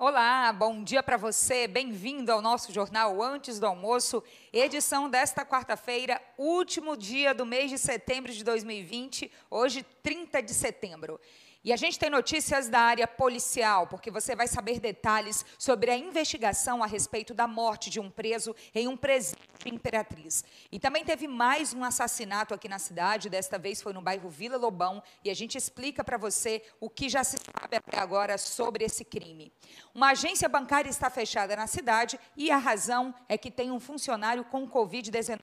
Olá, bom dia para você. Bem-vindo ao nosso jornal Antes do Almoço, edição desta quarta-feira, último dia do mês de setembro de 2020, hoje 30 de setembro. E a gente tem notícias da área policial, porque você vai saber detalhes sobre a investigação a respeito da morte de um preso em um presídio Imperatriz. E também teve mais um assassinato aqui na cidade, desta vez foi no bairro Vila Lobão, e a gente explica para você o que já se sabe até agora sobre esse crime. Uma agência bancária está fechada na cidade e a razão é que tem um funcionário com Covid-19.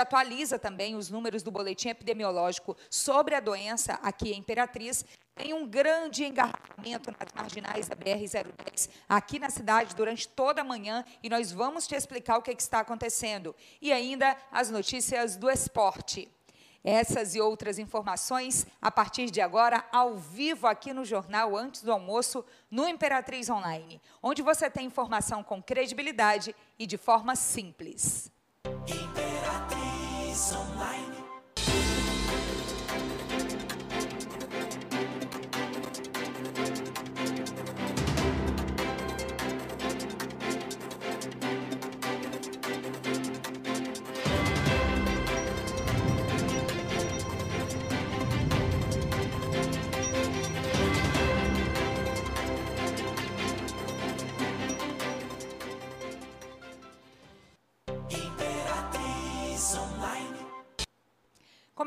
Atualiza também os números do boletim epidemiológico sobre a doença aqui em Imperatriz. Tem um grande engarrafamento nas marginais da BR-010 aqui na cidade durante toda a manhã e nós vamos te explicar o que, é que está acontecendo. E ainda as notícias do esporte. Essas e outras informações a partir de agora, ao vivo aqui no jornal Antes do Almoço, no Imperatriz Online, onde você tem informação com credibilidade e de forma simples. Imperatriz Online.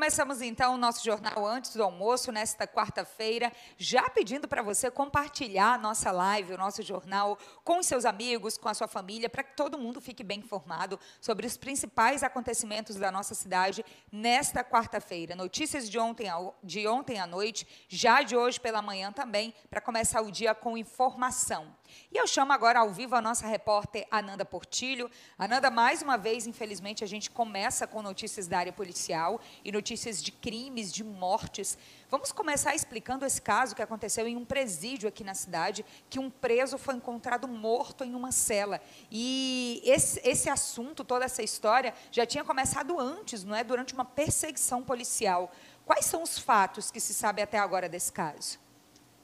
Começamos então o nosso jornal antes do almoço, nesta quarta-feira, já pedindo para você compartilhar a nossa live, o nosso jornal, com seus amigos, com a sua família, para que todo mundo fique bem informado sobre os principais acontecimentos da nossa cidade nesta quarta-feira. Notícias de ontem, de ontem à noite, já de hoje pela manhã também, para começar o dia com informação. E eu chamo agora ao vivo a nossa repórter Ananda Portilho. Ananda, mais uma vez, infelizmente, a gente começa com notícias da área policial e notícias de crimes, de mortes. Vamos começar explicando esse caso que aconteceu em um presídio aqui na cidade, que um preso foi encontrado morto em uma cela. E esse, esse assunto, toda essa história, já tinha começado antes, não é? Durante uma perseguição policial. Quais são os fatos que se sabe até agora desse caso?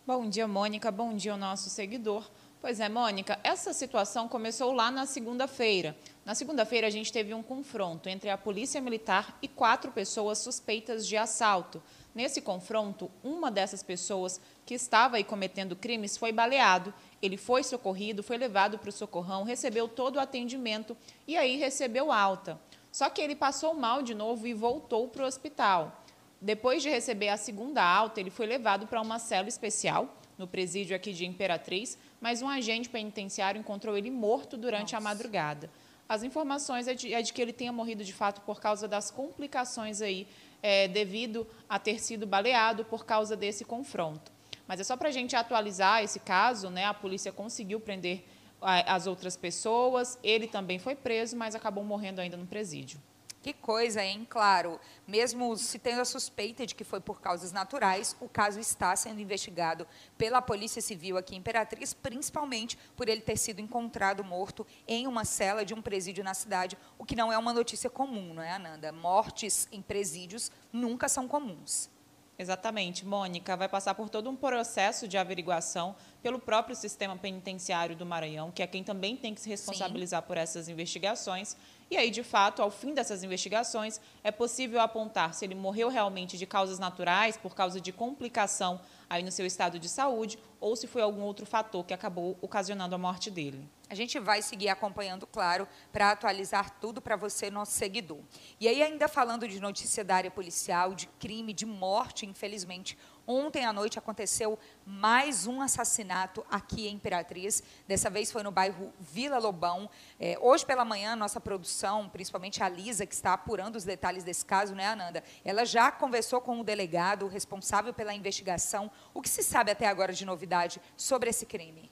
Bom dia, Mônica. Bom dia ao nosso seguidor. Pois é, Mônica, essa situação começou lá na segunda-feira. Na segunda-feira, a gente teve um confronto entre a Polícia Militar e quatro pessoas suspeitas de assalto. Nesse confronto, uma dessas pessoas que estava aí cometendo crimes foi baleado. Ele foi socorrido, foi levado para o socorrão, recebeu todo o atendimento e aí recebeu alta. Só que ele passou mal de novo e voltou para o hospital. Depois de receber a segunda alta, ele foi levado para uma cela especial no presídio aqui de Imperatriz, mas um agente penitenciário encontrou ele morto durante Nossa. a madrugada. As informações é de, é de, que ele tenha morrido de fato por causa das complicações aí, é, devido a ter sido baleado por causa desse confronto. Mas é só para a gente atualizar esse caso, né? A polícia conseguiu prender as outras pessoas, ele também foi preso, mas acabou morrendo ainda no presídio. Que coisa, hein? Claro, mesmo se tendo a suspeita de que foi por causas naturais, o caso está sendo investigado pela Polícia Civil aqui em Imperatriz, principalmente por ele ter sido encontrado morto em uma cela de um presídio na cidade, o que não é uma notícia comum, não é, Ananda? Mortes em presídios nunca são comuns. Exatamente, Mônica. Vai passar por todo um processo de averiguação pelo próprio sistema penitenciário do Maranhão, que é quem também tem que se responsabilizar Sim. por essas investigações. E aí, de fato, ao fim dessas investigações, é possível apontar se ele morreu realmente de causas naturais, por causa de complicação aí no seu estado de saúde, ou se foi algum outro fator que acabou ocasionando a morte dele. A gente vai seguir acompanhando, claro, para atualizar tudo para você, nosso seguidor. E aí, ainda falando de notícia da área policial, de crime, de morte, infelizmente, Ontem à noite aconteceu mais um assassinato aqui em Imperatriz. Dessa vez foi no bairro Vila Lobão. É, hoje pela manhã, nossa produção, principalmente a Lisa, que está apurando os detalhes desse caso, né, Ananda? Ela já conversou com o delegado responsável pela investigação. O que se sabe até agora de novidade sobre esse crime?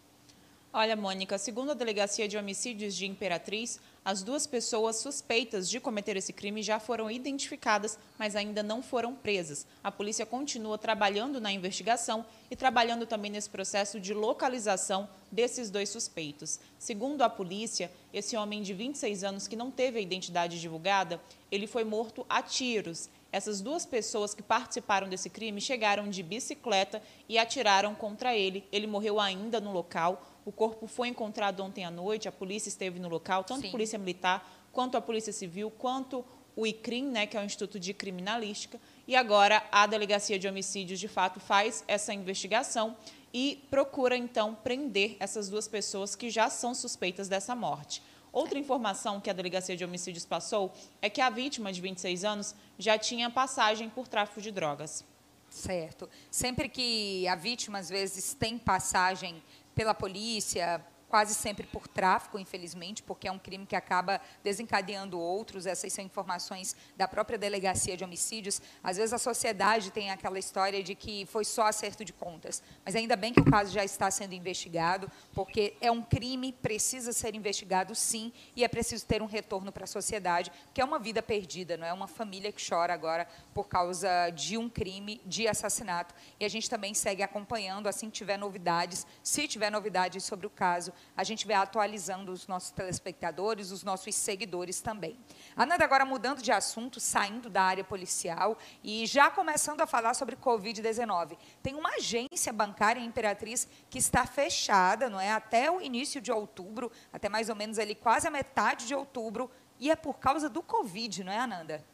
Olha, Mônica, segundo a Delegacia de Homicídios de Imperatriz, as duas pessoas suspeitas de cometer esse crime já foram identificadas, mas ainda não foram presas. A polícia continua trabalhando na investigação e trabalhando também nesse processo de localização desses dois suspeitos. Segundo a polícia, esse homem de 26 anos que não teve a identidade divulgada, ele foi morto a tiros Essas duas pessoas que participaram desse crime chegaram de bicicleta e atiraram contra ele. Ele morreu ainda no local. O corpo foi encontrado ontem à noite, a polícia esteve no local, tanto a Polícia Militar quanto a Polícia Civil, quanto o ICRIM, né, que é o Instituto de Criminalística, e agora a Delegacia de Homicídios, de fato, faz essa investigação e procura, então, prender essas duas pessoas que já são suspeitas dessa morte. Outra informação que a Delegacia de Homicídios passou é que a vítima, de 26 anos, já tinha passagem por tráfico de drogas. Certo. Sempre que a vítima, às vezes, tem passagem pela polícia, quase sempre por tráfico, infelizmente, porque é um crime que acaba desencadeando outros. Essas são informações da própria delegacia de homicídios. Às vezes a sociedade tem aquela história de que foi só acerto de contas, mas ainda bem que o caso já está sendo investigado, porque é um crime, precisa ser investigado sim, e é preciso ter um retorno para a sociedade, porque é uma vida perdida, não é uma família que chora agora por causa de um crime de assassinato. E a gente também segue acompanhando, assim que tiver novidades, se tiver novidades sobre o caso, a gente vai atualizando os nossos telespectadores, os nossos seguidores também. Ananda, agora mudando de assunto, saindo da área policial e já começando a falar sobre Covid-19. Tem uma agência bancária Imperatriz que está fechada, não é? Até o início de outubro, até mais ou menos ali quase a metade de outubro, e é por causa do Covid, não é, Ananda?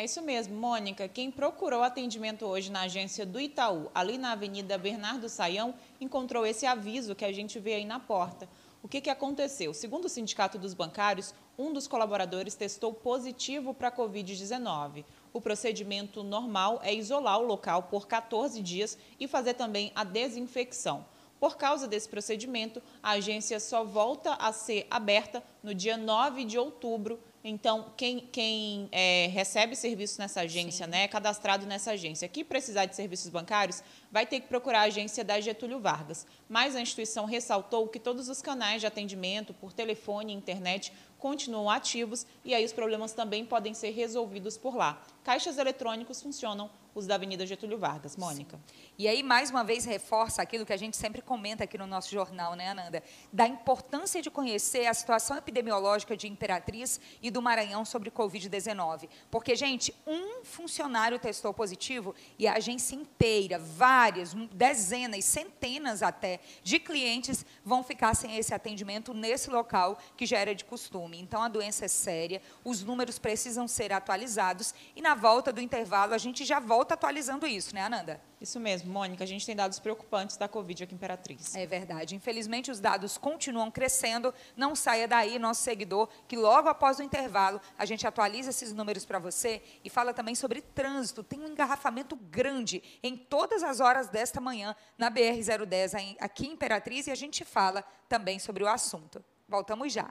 É isso mesmo, Mônica. Quem procurou atendimento hoje na agência do Itaú, ali na Avenida Bernardo Saião, encontrou esse aviso que a gente vê aí na porta. O que, que aconteceu? Segundo o Sindicato dos Bancários, um dos colaboradores testou positivo para a Covid-19. O procedimento normal é isolar o local por 14 dias e fazer também a desinfecção. Por causa desse procedimento, a agência só volta a ser aberta no dia 9 de outubro então, quem, quem é, recebe serviço nessa agência, né, é cadastrado nessa agência, que precisar de serviços bancários, vai ter que procurar a agência da Getúlio Vargas. Mas a instituição ressaltou que todos os canais de atendimento por telefone e internet continuam ativos e aí os problemas também podem ser resolvidos por lá. Caixas eletrônicos funcionam os da Avenida Getúlio Vargas. Mônica. Sim. E aí, mais uma vez, reforça aquilo que a gente sempre comenta aqui no nosso jornal, né, Ananda? Da importância de conhecer a situação epidemiológica de Imperatriz e do Maranhão sobre Covid-19. Porque, gente, um funcionário testou positivo e a agência inteira, várias, dezenas, centenas até, de clientes vão ficar sem esse atendimento nesse local que já era de costume. Então, a doença é séria, os números precisam ser atualizados e, na volta do intervalo, a gente já volta volta atualizando isso, né, Ananda? Isso mesmo, Mônica. A gente tem dados preocupantes da Covid aqui em Imperatriz. É verdade. Infelizmente, os dados continuam crescendo. Não saia daí, nosso seguidor, que logo após o intervalo a gente atualiza esses números para você e fala também sobre trânsito. Tem um engarrafamento grande em todas as horas desta manhã na BR-010 aqui em Imperatriz e a gente fala também sobre o assunto. Voltamos já.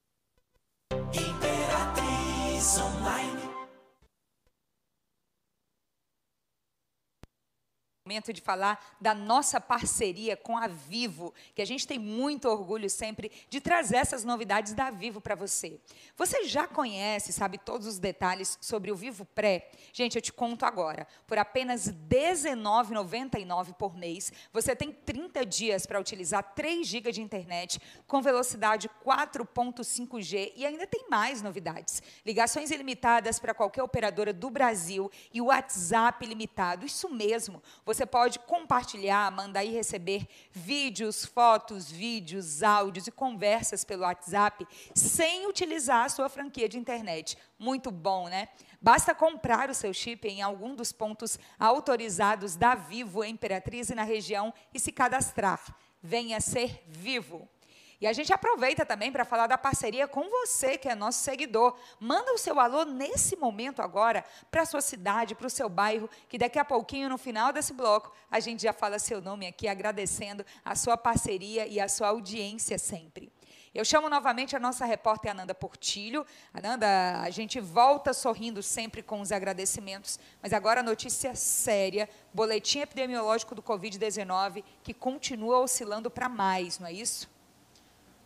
momento de falar da nossa parceria com a Vivo, que a gente tem muito orgulho sempre de trazer essas novidades da Vivo para você. Você já conhece, sabe todos os detalhes sobre o Vivo Pré? Gente, eu te conto agora. Por apenas R$19,99 por mês, você tem 30 dias para utilizar 3 GB de internet com velocidade 4.5G e ainda tem mais novidades. Ligações ilimitadas para qualquer operadora do Brasil e WhatsApp ilimitado. Isso mesmo. Você pode compartilhar, mandar e receber vídeos, fotos, vídeos, áudios e conversas pelo WhatsApp sem utilizar a sua franquia de internet. Muito bom, né? Basta comprar o seu chip em algum dos pontos autorizados da Vivo Imperatriz e na região e se cadastrar. Venha ser vivo. E a gente aproveita também para falar da parceria com você, que é nosso seguidor. Manda o seu alô nesse momento agora para a sua cidade, para o seu bairro, que daqui a pouquinho, no final desse bloco, a gente já fala seu nome aqui, agradecendo a sua parceria e a sua audiência sempre. Eu chamo novamente a nossa repórter Ananda Portilho. Ananda, a gente volta sorrindo sempre com os agradecimentos, mas agora notícia séria, boletim epidemiológico do Covid-19, que continua oscilando para mais, não é isso?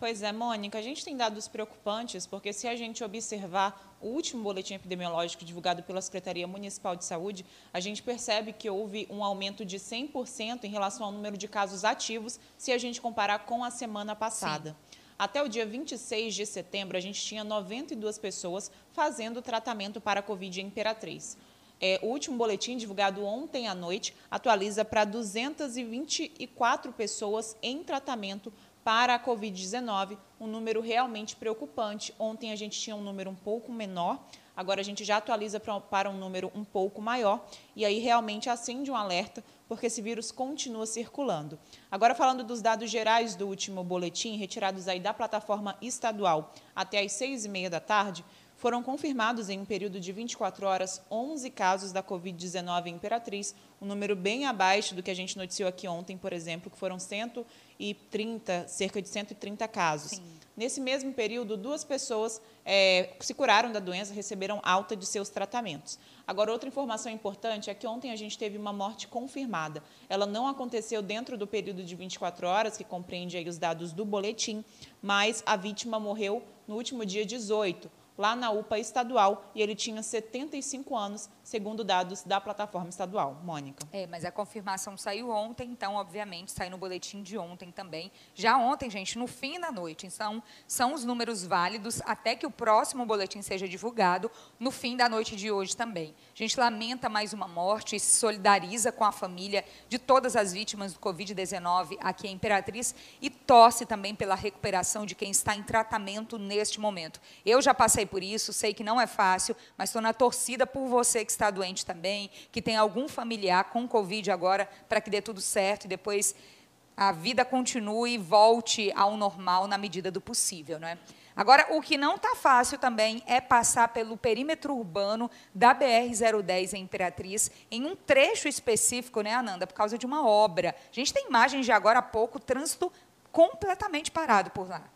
Pois é, Mônica, a gente tem dados preocupantes, porque se a gente observar o último boletim epidemiológico divulgado pela Secretaria Municipal de Saúde, a gente percebe que houve um aumento de 100% em relação ao número de casos ativos, se a gente comparar com a semana passada. Sim. Até o dia 26 de setembro, a gente tinha 92 pessoas fazendo tratamento para a Covid em Imperatriz. É, o último boletim, divulgado ontem à noite, atualiza para 224 pessoas em tratamento para a Covid-19, um número realmente preocupante. Ontem a gente tinha um número um pouco menor, agora a gente já atualiza para um número um pouco maior, e aí realmente acende um alerta, porque esse vírus continua circulando. Agora, falando dos dados gerais do último boletim, retirados aí da plataforma estadual até às seis e meia da tarde, foram confirmados em um período de 24 horas 11 casos da Covid-19 em Imperatriz, um número bem abaixo do que a gente noticiou aqui ontem, por exemplo, que foram 130, cerca de 130 casos. Sim. Nesse mesmo período, duas pessoas é, se curaram da doença, receberam alta de seus tratamentos. Agora, outra informação importante é que ontem a gente teve uma morte confirmada. Ela não aconteceu dentro do período de 24 horas, que compreende os dados do boletim, mas a vítima morreu no último dia 18 lá na UPA estadual e ele tinha 75 anos, segundo dados da plataforma estadual. Mônica. É, mas a confirmação saiu ontem, então, obviamente, saiu no boletim de ontem também. Já ontem, gente, no fim da noite. Então, são os números válidos até que o próximo boletim seja divulgado no fim da noite de hoje também. A gente lamenta mais uma morte e se solidariza com a família de todas as vítimas do Covid-19 aqui em Imperatriz e torce também pela recuperação de quem está em tratamento neste momento. Eu já passei passei por isso, sei que não é fácil, mas estou na torcida por você que está doente também, que tem algum familiar com Covid agora, para que dê tudo certo e depois a vida continue e volte ao normal na medida do possível. Não é? Agora, o que não está fácil também é passar pelo perímetro urbano da BR-010 em Imperatriz, em um trecho específico, né, Ananda, por causa de uma obra. A gente tem imagens de agora há pouco, trânsito completamente parado por lá.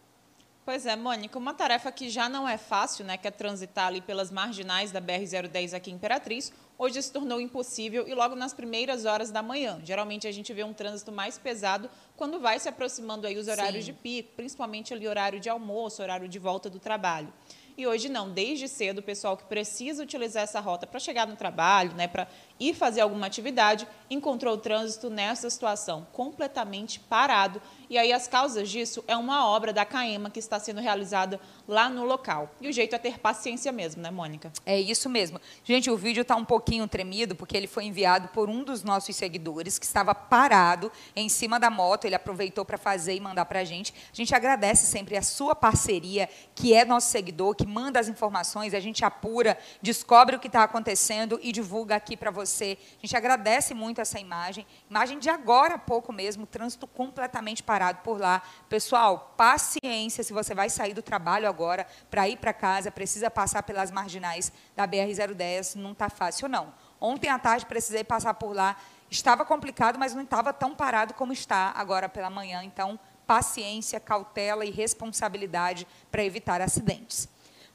Pois é, Mônica, uma tarefa que já não é fácil, né, que é transitar ali pelas marginais da BR-010 aqui em Imperatriz, hoje se tornou impossível e logo nas primeiras horas da manhã. Geralmente a gente vê um trânsito mais pesado quando vai se aproximando aí os horários Sim. de pico, principalmente ali horário de almoço, horário de volta do trabalho. E hoje não, desde cedo o pessoal que precisa utilizar essa rota para chegar no trabalho, né, para ir fazer alguma atividade, encontrou o trânsito nessa situação completamente parado e aí as causas disso é uma obra da CAEMA que está sendo realizada lá no local. E o jeito é ter paciência mesmo, né, Mônica? É isso mesmo. Gente, o vídeo está um pouquinho tremido porque ele foi enviado por um dos nossos seguidores que estava parado em cima da moto. Ele aproveitou para fazer e mandar para a gente. A gente agradece sempre a sua parceria, que é nosso seguidor, que manda as informações, a gente apura, descobre o que está acontecendo e divulga aqui para você. A gente agradece muito essa imagem. Imagem de agora há pouco mesmo, trânsito completamente parado por lá. Pessoal, paciência se você vai sair do trabalho agora para ir para casa, precisa passar pelas marginais da BR-010, não está fácil, não. Ontem à tarde precisei passar por lá, estava complicado, mas não estava tão parado como está agora pela manhã. Então, paciência, cautela e responsabilidade para evitar acidentes.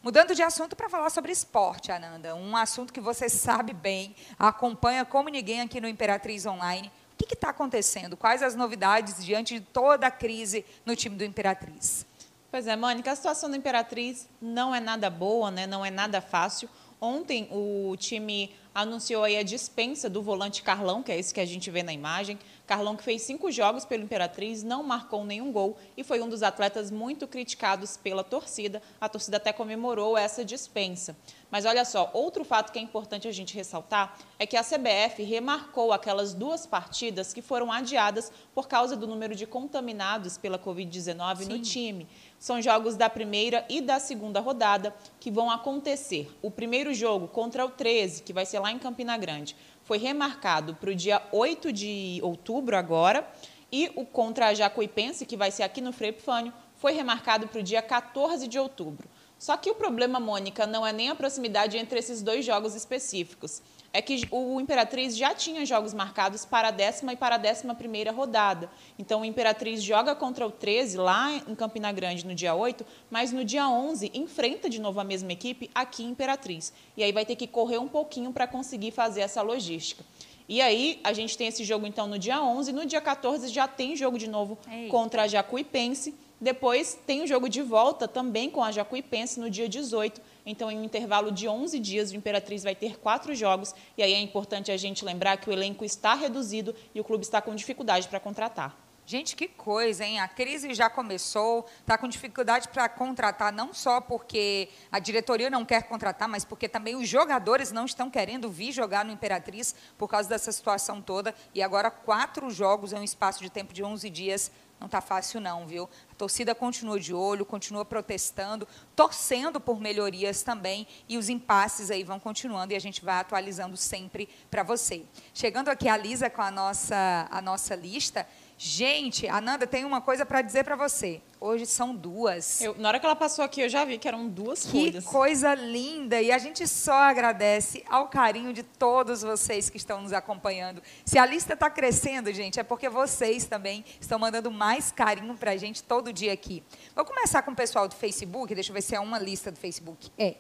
Mudando de assunto para falar sobre esporte, Ananda, um assunto que você sabe bem, acompanha como ninguém aqui no Imperatriz Online, que está acontecendo? Quais as novidades diante de toda a crise no time do Imperatriz? Pois é, Mônica, a situação do Imperatriz não é nada boa, né? não é nada fácil. Ontem o time anunciou a dispensa do volante Carlão, que é esse que a gente vê na imagem. Carlão que fez cinco jogos pelo Imperatriz, não marcou nenhum gol e foi um dos atletas muito criticados pela torcida. A torcida até comemorou essa dispensa. Mas olha só, outro fato que é importante a gente ressaltar é que a CBF remarcou aquelas duas partidas que foram adiadas por causa do número de contaminados pela Covid-19 no time. São jogos da primeira e da segunda rodada que vão acontecer. O primeiro jogo contra o 13, que vai ser lá em Campina Grande, foi remarcado para o dia 8 de outubro agora, e o contra a Jacuipense, que vai ser aqui no Frei Epifânio, foi remarcado para o dia 14 de outubro. Só que o problema, Mônica, não é nem a proximidade entre esses dois jogos específicos. É que o Imperatriz já tinha jogos marcados para a décima e para a décima primeira rodada. Então, o Imperatriz joga contra o 13 lá em Campina Grande no dia 8, mas no dia 11 enfrenta de novo a mesma equipe aqui em Imperatriz. E aí vai ter que correr um pouquinho para conseguir fazer essa logística. E aí, a gente tem esse jogo, então, no dia 11. No dia 14, já tem jogo de novo Eita. contra a Jacuipense. Depois tem o jogo de volta também com a Jacuipense no dia 18. Então, em um intervalo de 11 dias, o Imperatriz vai ter quatro jogos. E aí é importante a gente lembrar que o elenco está reduzido e o clube está com dificuldade para contratar. Gente, que coisa, hein? A crise já começou, está com dificuldade para contratar, não só porque a diretoria não quer contratar, mas porque também os jogadores não estão querendo vir jogar no Imperatriz por causa dessa situação toda. E agora, quatro jogos em um espaço de tempo de 11 dias não está fácil não, viu? A torcida continua de olho, continua protestando, torcendo por melhorias também, e os impasses aí vão continuando e a gente vai atualizando sempre para você. Chegando aqui a Lisa com a nossa, a nossa lista, Gente, Ananda, tem uma coisa para dizer para você. Hoje são duas. Eu, na hora que ela passou aqui, eu já vi que eram duas que folhas. Que coisa linda! E a gente só agradece ao carinho de todos vocês que estão nos acompanhando. Se a lista está crescendo, gente, é porque vocês também estão mandando mais carinho para a gente todo dia aqui. Vou começar com o pessoal do Facebook. Deixa eu ver se é uma lista do Facebook. É.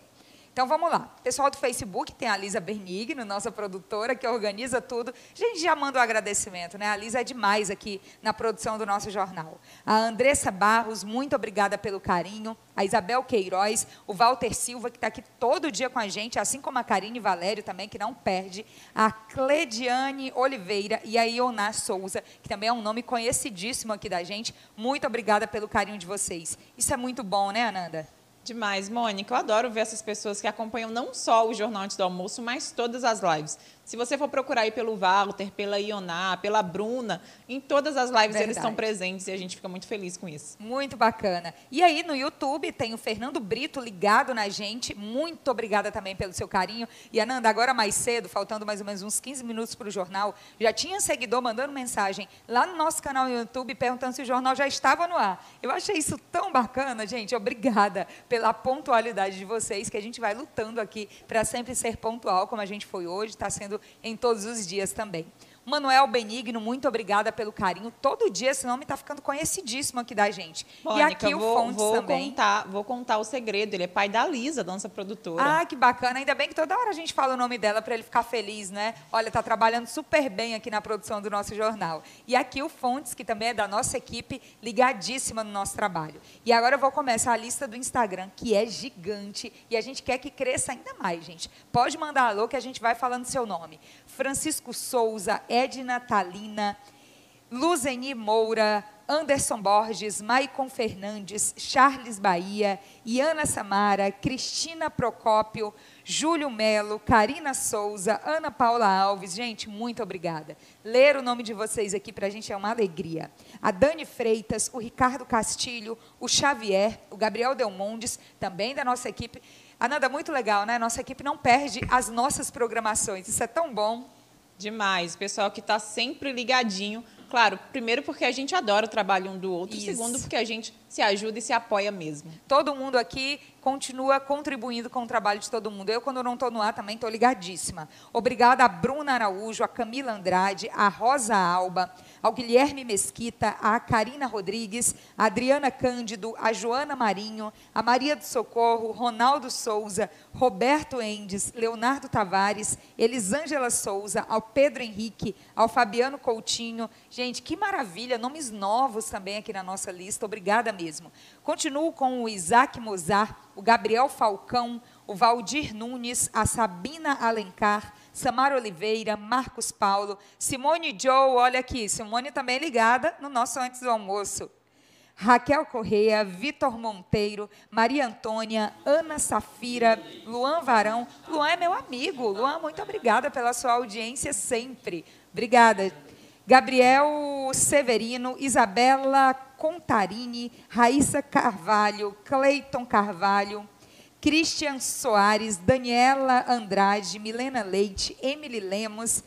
Então vamos lá. Pessoal do Facebook, tem a Lisa Benigno, nossa produtora, que organiza tudo. A gente já manda o um agradecimento, né? A Lisa é demais aqui na produção do nosso jornal. A Andressa Barros, muito obrigada pelo carinho. A Isabel Queiroz, o Walter Silva, que está aqui todo dia com a gente, assim como a Karine Valério também, que não perde. A Clediane Oliveira e a Ioná Souza, que também é um nome conhecidíssimo aqui da gente. Muito obrigada pelo carinho de vocês. Isso é muito bom, né, Ananda? Demais, Mônica. Eu adoro ver essas pessoas que acompanham não só o Jornal Antes do Almoço, mas todas as lives. Se você for procurar aí pelo Walter, pela Ioná, pela Bruna, em todas as lives Verdade. eles estão presentes e a gente fica muito feliz com isso. Muito bacana. E aí no YouTube tem o Fernando Brito ligado na gente. Muito obrigada também pelo seu carinho. E Ananda, agora mais cedo, faltando mais ou menos uns 15 minutos para o jornal, já tinha seguidor mandando mensagem lá no nosso canal no YouTube perguntando se o jornal já estava no ar. Eu achei isso tão bacana, gente. Obrigada pela pontualidade de vocês, que a gente vai lutando aqui para sempre ser pontual, como a gente foi hoje. Está sendo em todos os dias também. Manuel Benigno, muito obrigada pelo carinho. Todo dia esse nome está ficando conhecidíssimo aqui da gente. Mônica, e aqui o vou, Fontes vou também. Contar, vou contar o segredo. Ele é pai da Lisa, nossa produtora. Ah, que bacana. Ainda bem que toda hora a gente fala o nome dela para ele ficar feliz, né? Olha, está trabalhando super bem aqui na produção do nosso jornal. E aqui o Fontes, que também é da nossa equipe, ligadíssima no nosso trabalho. E agora eu vou começar a lista do Instagram, que é gigante. E a gente quer que cresça ainda mais, gente. Pode mandar alô que a gente vai falando seu nome. Francisco Souza, Edna Talina, Luzeni Moura, Anderson Borges, Maicon Fernandes, Charles Bahia, Iana Samara, Cristina Procópio, Júlio Melo, Karina Souza, Ana Paula Alves. Gente, muito obrigada. Ler o nome de vocês aqui para a gente é uma alegria. A Dani Freitas, o Ricardo Castilho, o Xavier, o Gabriel Delmondes, também da nossa equipe. Ananda, muito legal, né? Nossa equipe não perde as nossas programações. Isso é tão bom. Demais. Pessoal que está sempre ligadinho. Claro, primeiro porque a gente adora o trabalho um do outro. Isso. Segundo porque a gente se ajuda e se apoia mesmo. Todo mundo aqui continua contribuindo com o trabalho de todo mundo. Eu, quando não estou no ar, também estou ligadíssima. Obrigada a Bruna Araújo, a Camila Andrade, a Rosa Alba, ao Guilherme Mesquita, a Karina Rodrigues, a Adriana Cândido, a Joana Marinho, a Maria do Socorro, Ronaldo Souza, Roberto Endes, Leonardo Tavares, Elisângela Souza, ao Pedro Henrique, ao Fabiano Coutinho. Gente, que maravilha, nomes novos também aqui na nossa lista. Obrigada mesmo. Continuo com o Isaac Mozart, o Gabriel Falcão, o Valdir Nunes, a Sabina Alencar, Samara Oliveira, Marcos Paulo, Simone Joe, olha aqui, Simone também ligada no nosso antes do almoço. Raquel Correia, Vitor Monteiro, Maria Antônia, Ana Safira, Luan Varão. Luan é meu amigo. Luan, muito obrigada pela sua audiência sempre. Obrigada. Gabriel Severino, Isabela Contarini, Raíssa Carvalho, Cleiton Carvalho, Christian Soares, Daniela Andrade, Milena Leite, Emily Lemos,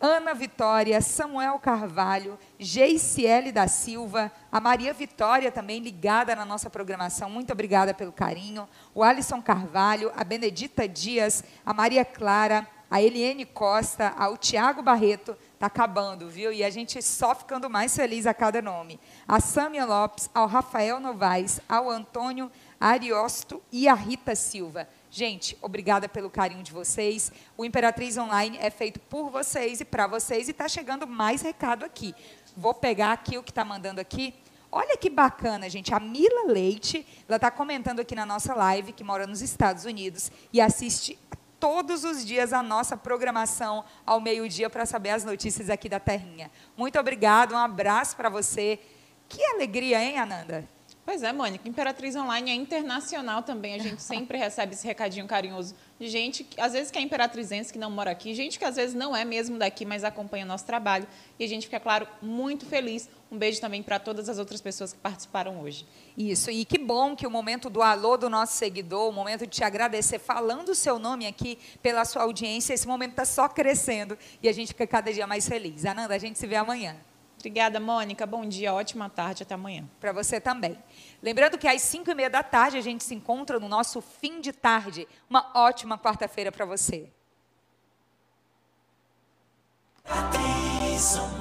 Ana Vitória, Samuel Carvalho, Geiciele da Silva, a Maria Vitória também ligada na nossa programação, muito obrigada pelo carinho, o Alisson Carvalho, a Benedita Dias, a Maria Clara, a Eliane Costa, ao Tiago Barreto, está acabando, viu? E a gente só ficando mais feliz a cada nome. A Sâmia Lopes, ao Rafael Novaes, ao Antônio Ariosto e a Rita Silva. Gente, obrigada pelo carinho de vocês. O Imperatriz Online é feito por vocês e para vocês. E está chegando mais recado aqui. Vou pegar aqui o que está mandando aqui. Olha que bacana, gente. A Mila Leite, ela está comentando aqui na nossa live, que mora nos Estados Unidos e assiste todos os dias a nossa programação ao meio-dia para saber as notícias aqui da Terrinha. Muito obrigado, um abraço para você. Que alegria, hein, Ananda? Pois é, Mônica. Imperatriz Online é internacional também. A gente sempre recebe esse recadinho carinhoso de gente, que, às vezes que é imperatrizense, que não mora aqui, gente que às vezes não é mesmo daqui, mas acompanha o nosso trabalho. E a gente fica, claro, muito feliz. Um beijo também para todas as outras pessoas que participaram hoje. Isso, e que bom que o momento do alô do nosso seguidor, o momento de te agradecer, falando o seu nome aqui pela sua audiência, esse momento está só crescendo e a gente fica cada dia mais feliz. Ananda, a gente se vê amanhã. Obrigada, Mônica. Bom dia, ótima tarde, até amanhã. Para você também. Lembrando que às 5 e meia da tarde a gente se encontra no nosso fim de tarde. Uma ótima quarta-feira para você. Atenção.